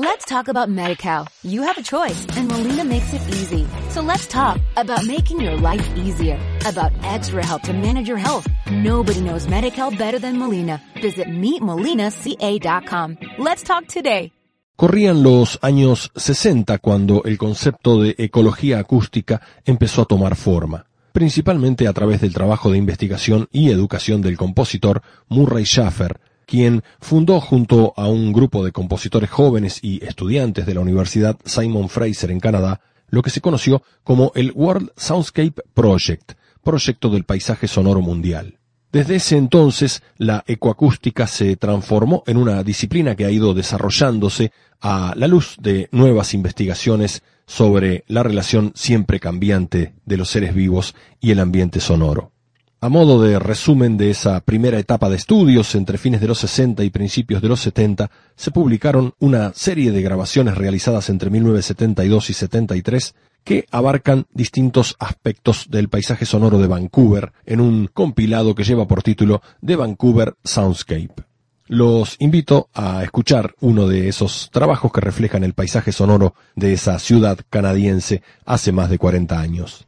Let's talk about MediCal. You have a choice and Molina makes it easy. So let's talk about making your life easier, about extra help to manage your health. Nobody knows MediCal better than Molina. Visit meetmolinaca.com. Let's talk today. Corrían los años 60 cuando el concepto de ecología acústica empezó a tomar forma, principalmente a través del trabajo de investigación y educación del compositor Murray Schaffer, quien fundó junto a un grupo de compositores jóvenes y estudiantes de la Universidad Simon Fraser en Canadá, lo que se conoció como el World Soundscape Project, proyecto del paisaje sonoro mundial. Desde ese entonces, la ecoacústica se transformó en una disciplina que ha ido desarrollándose a la luz de nuevas investigaciones sobre la relación siempre cambiante de los seres vivos y el ambiente sonoro. A modo de resumen de esa primera etapa de estudios entre fines de los 60 y principios de los 70, se publicaron una serie de grabaciones realizadas entre 1972 y 73 que abarcan distintos aspectos del paisaje sonoro de Vancouver en un compilado que lleva por título The Vancouver Soundscape. Los invito a escuchar uno de esos trabajos que reflejan el paisaje sonoro de esa ciudad canadiense hace más de 40 años.